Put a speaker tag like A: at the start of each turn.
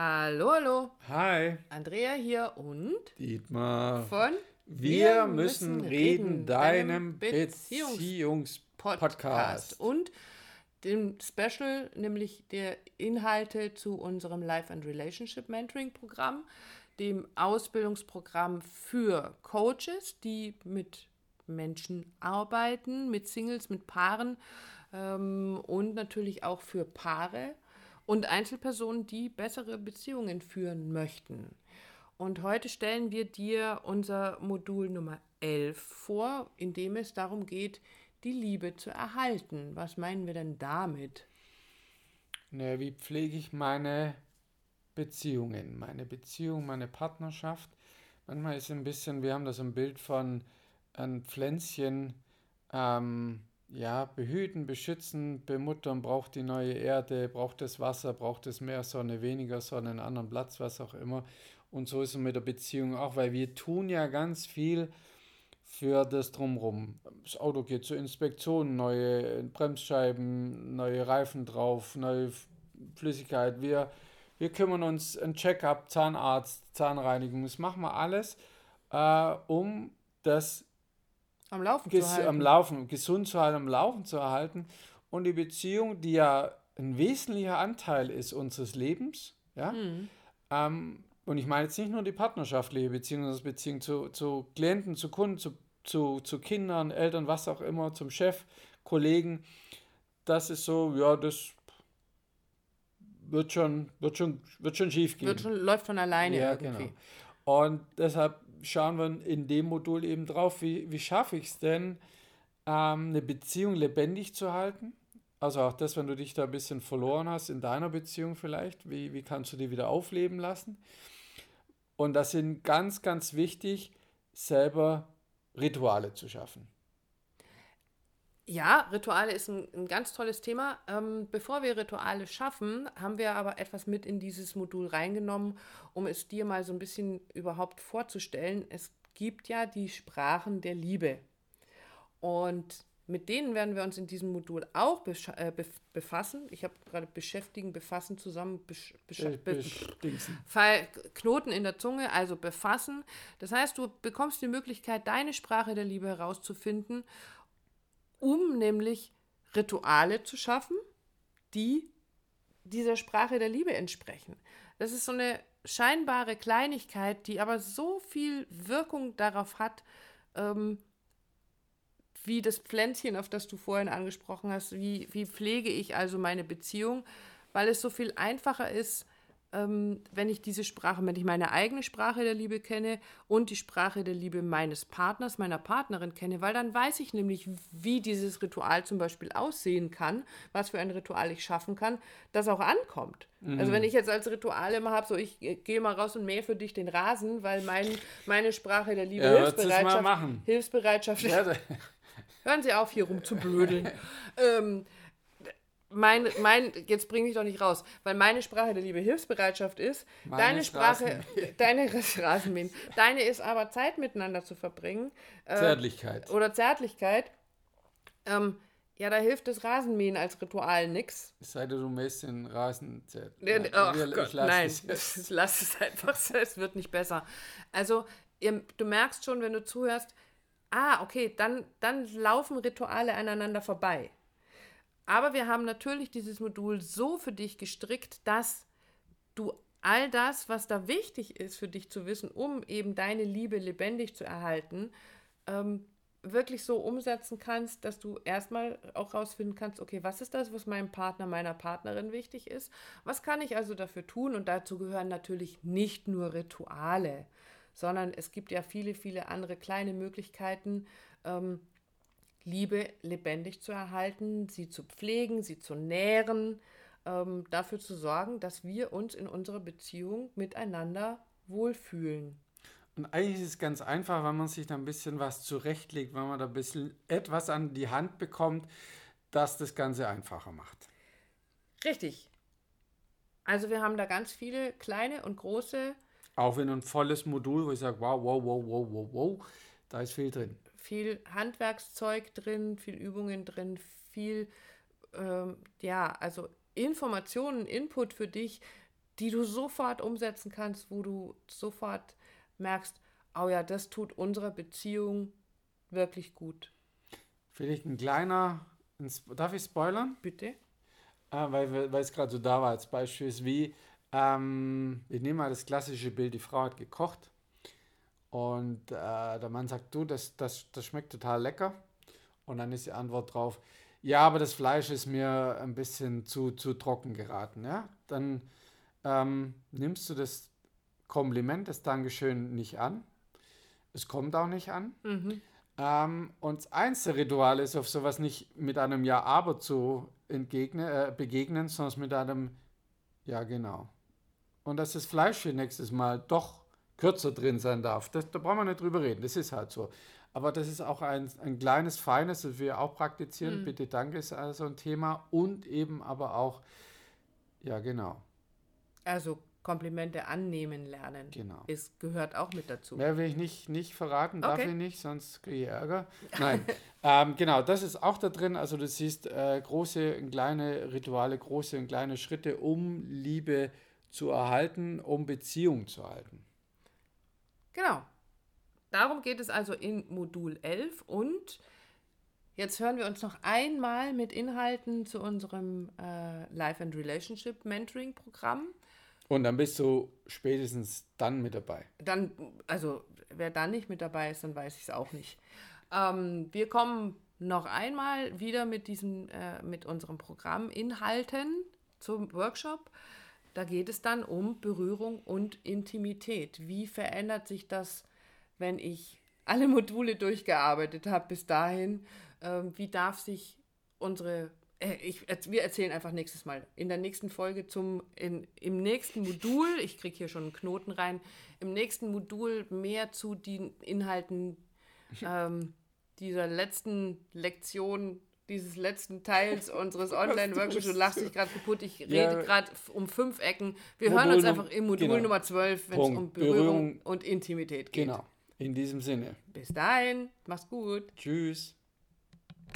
A: Hallo, hallo.
B: Hi.
A: Andrea hier und
B: Dietmar.
A: von
B: Wir, müssen reden, deinem Beziehungspodcast.
A: Podcast und dem Special, nämlich der Inhalte zu unserem Life and Relationship Mentoring Programm, dem Ausbildungsprogramm für Coaches, die mit Menschen arbeiten, mit Singles, mit Paaren ähm, und natürlich auch für Paare und Einzelpersonen, die bessere Beziehungen führen möchten. Und heute stellen wir dir unser Modul Nummer 11 vor, in dem es darum geht, die Liebe zu erhalten. Was meinen wir denn damit?
B: Ne, wie pflege ich meine Beziehungen, meine Beziehung, meine Partnerschaft? Manchmal ist es ein bisschen, wir haben das ein Bild von ein Pflänzchen, ähm, ja, behüten, beschützen, bemuttern, braucht die neue Erde, braucht das Wasser, braucht es mehr Sonne, weniger Sonne, einen anderen Platz, was auch immer. Und so ist es mit der Beziehung auch, weil wir tun ja ganz viel für das Drumherum. Das Auto geht zur Inspektion, neue Bremsscheiben, neue Reifen drauf, neue Flüssigkeit. Wir, wir kümmern uns ein Check-up, Zahnarzt, Zahnreinigung, das machen wir alles, äh, um das
A: Am Laufen zu halten.
B: am Laufen, gesund zu halten, am Laufen zu erhalten. Und die Beziehung, die ja ein wesentlicher Anteil ist unseres Lebens, ja,
A: Hm.
B: ähm, und ich meine jetzt nicht nur die partnerschaftliche Beziehung, sondern das Beziehung zu, zu Klienten, zu Kunden, zu, zu, zu Kindern, Eltern, was auch immer, zum Chef, Kollegen. Das ist so, ja, das wird schon, wird schon, wird schon schief gehen.
A: Wird schon, läuft von alleine
B: Ja,
A: irgendwie.
B: genau. Und deshalb schauen wir in dem Modul eben drauf, wie, wie schaffe ich es denn, ähm, eine Beziehung lebendig zu halten? Also auch das, wenn du dich da ein bisschen verloren hast in deiner Beziehung vielleicht, wie, wie kannst du die wieder aufleben lassen? Und das sind ganz, ganz wichtig, selber Rituale zu schaffen.
A: Ja, Rituale ist ein, ein ganz tolles Thema. Ähm, bevor wir Rituale schaffen, haben wir aber etwas mit in dieses Modul reingenommen, um es dir mal so ein bisschen überhaupt vorzustellen. Es gibt ja die Sprachen der Liebe. Und mit denen werden wir uns in diesem Modul auch äh, bef- befassen. Ich habe gerade beschäftigen, befassen zusammen. Besch
B: Äh,
A: be. Fall- Knoten in der Zunge, also befassen. Das heißt, du bekommst die Möglichkeit, deine Sprache der Liebe herauszufinden, um nämlich Rituale zu schaffen, die dieser Sprache der Liebe entsprechen. Das ist so eine scheinbare Kleinigkeit, die aber so viel Wirkung darauf hat, ähm, wie das Pflänzchen, auf das du vorhin angesprochen hast, wie, wie pflege ich also meine Beziehung, weil es so viel einfacher ist, ähm, wenn ich diese Sprache, wenn ich meine eigene Sprache der Liebe kenne und die Sprache der Liebe meines Partners, meiner Partnerin kenne, weil dann weiß ich nämlich, wie dieses Ritual zum Beispiel aussehen kann, was für ein Ritual ich schaffen kann, das auch ankommt. Also wenn ich jetzt als Ritual immer habe, so ich äh, gehe mal raus und mähe für dich den Rasen, weil mein, meine Sprache der Liebe
B: Ja,
A: Hilfsbereitschaft? Hilfsbereitschaft
B: Ja,
A: Hören Sie auf, hier rumzublödeln. ähm, mein, mein, jetzt bringe ich doch nicht raus, weil meine Sprache der Liebe Hilfsbereitschaft ist.
B: Meine
A: deine Sprache, deine ist Rasenmähen. Deine ist aber Zeit miteinander zu verbringen. Äh,
B: Zärtlichkeit.
A: Oder Zärtlichkeit. Ähm, ja, da hilft das Rasenmähen als Ritual nix.
B: Es sei denn, du mähst den Rasen Nein,
A: Ach
B: wir-
A: Gott,
B: lass
A: nein,
B: es
A: lass es einfach so, es wird nicht besser. Also, ihr, du merkst schon, wenn du zuhörst, ah, okay, dann, dann laufen Rituale aneinander vorbei. Aber wir haben natürlich dieses Modul so für dich gestrickt, dass du all das, was da wichtig ist für dich zu wissen, um eben deine Liebe lebendig zu erhalten, ähm, wirklich so umsetzen kannst, dass du erstmal auch rausfinden kannst, okay, was ist das, was meinem Partner, meiner Partnerin wichtig ist? Was kann ich also dafür tun? Und dazu gehören natürlich nicht nur Rituale, sondern es gibt ja viele, viele andere kleine Möglichkeiten, ähm, Liebe lebendig zu erhalten, sie zu pflegen, sie zu nähren, ähm, dafür zu sorgen, dass wir uns in unserer Beziehung miteinander wohlfühlen.
B: Und eigentlich ist es ganz einfach, wenn man sich da ein bisschen was zurechtlegt, wenn man da ein bisschen etwas an die Hand bekommt, das das Ganze einfacher macht.
A: Richtig. Also wir haben da ganz viele kleine und große,
B: Auch wenn ein volles Modul, wo ich sage, wow, wow, wow, wow, wow, wow, da ist viel drin.
A: viel Handwerkszeug drin, viel Übungen drin, viel, ähm, ja, also Informationen, Input für dich, die du sofort umsetzen kannst, wo du sofort merkst, oh ja, das tut unserer Beziehung wirklich gut.
B: Vielleicht ein kleiner, darf ich spoilern?
A: Bitte.
B: Ah, weil, weil es gerade so da war als Beispiel ist, wie, ähm, ich nehme mal das klassische Bild, die Frau hat gekocht und äh, der Mann sagt, du, das, das, das schmeckt total lecker. Und dann ist die Antwort drauf, ja, aber das Fleisch ist mir ein bisschen zu, zu trocken geraten. Ja? Dann ähm, nimmst du das Kompliment, das Dankeschön nicht an. Es kommt auch nicht an. Mhm. Ähm, und das einzige Ritual ist, auf sowas nicht mit einem Ja, aber zu entgegne, äh, begegnen, sondern mit einem Ja, genau. Und dass das Fleisch hier nächstes Mal doch kürzer drin sein darf, das, da brauchen wir nicht drüber reden. Das ist halt so. Aber das ist auch ein, ein kleines, feines, das wir auch praktizieren. Mhm. Bitte danke ist also ein Thema. Und eben aber auch, ja, genau.
A: Also Komplimente annehmen lernen.
B: Genau.
A: Es gehört auch mit dazu.
B: Mehr will ich nicht, nicht verraten, darf ich nicht, sonst kriege ich Ärger. Nein, ähm, genau, das ist auch da drin. Also du siehst äh, große und kleine Rituale, große und kleine Schritte, um Liebe zu erhalten, um Beziehung zu halten.
A: Genau. Darum geht es also in Modul 11 und jetzt hören wir uns noch einmal mit Inhalten zu unserem äh, Life and Relationship Mentoring Programm.
B: Und dann bist du spätestens dann mit dabei.
A: Dann, also wer dann nicht mit dabei ist, dann weiß ich es auch nicht. Ähm, wir kommen noch einmal wieder mit diesem, äh, mit unserem Programm Inhalten zum Workshop. Da geht es dann um Berührung und Intimität. Wie verändert sich das, wenn ich alle Module durchgearbeitet habe bis dahin? Ähm, wie darf sich unsere äh, ich, wir erzählen einfach nächstes Mal. In der nächsten Folge zum, in, im nächsten Modul, ich kriege hier schon einen Knoten rein, im nächsten Modul mehr zu den Inhalten ähm, dieser letzten Lektion, dieses letzten Teils unseres Online-Workshops. Du lachst dich gerade kaputt, ich rede ja. gerade um fünf Ecken. Wir Modul hören uns einfach im Modul genau. Nummer 12, wenn es um Berührung, Berührung und Intimität geht.
B: Genau, in diesem Sinne.
A: Bis dahin, mach's gut.
B: Tschüss.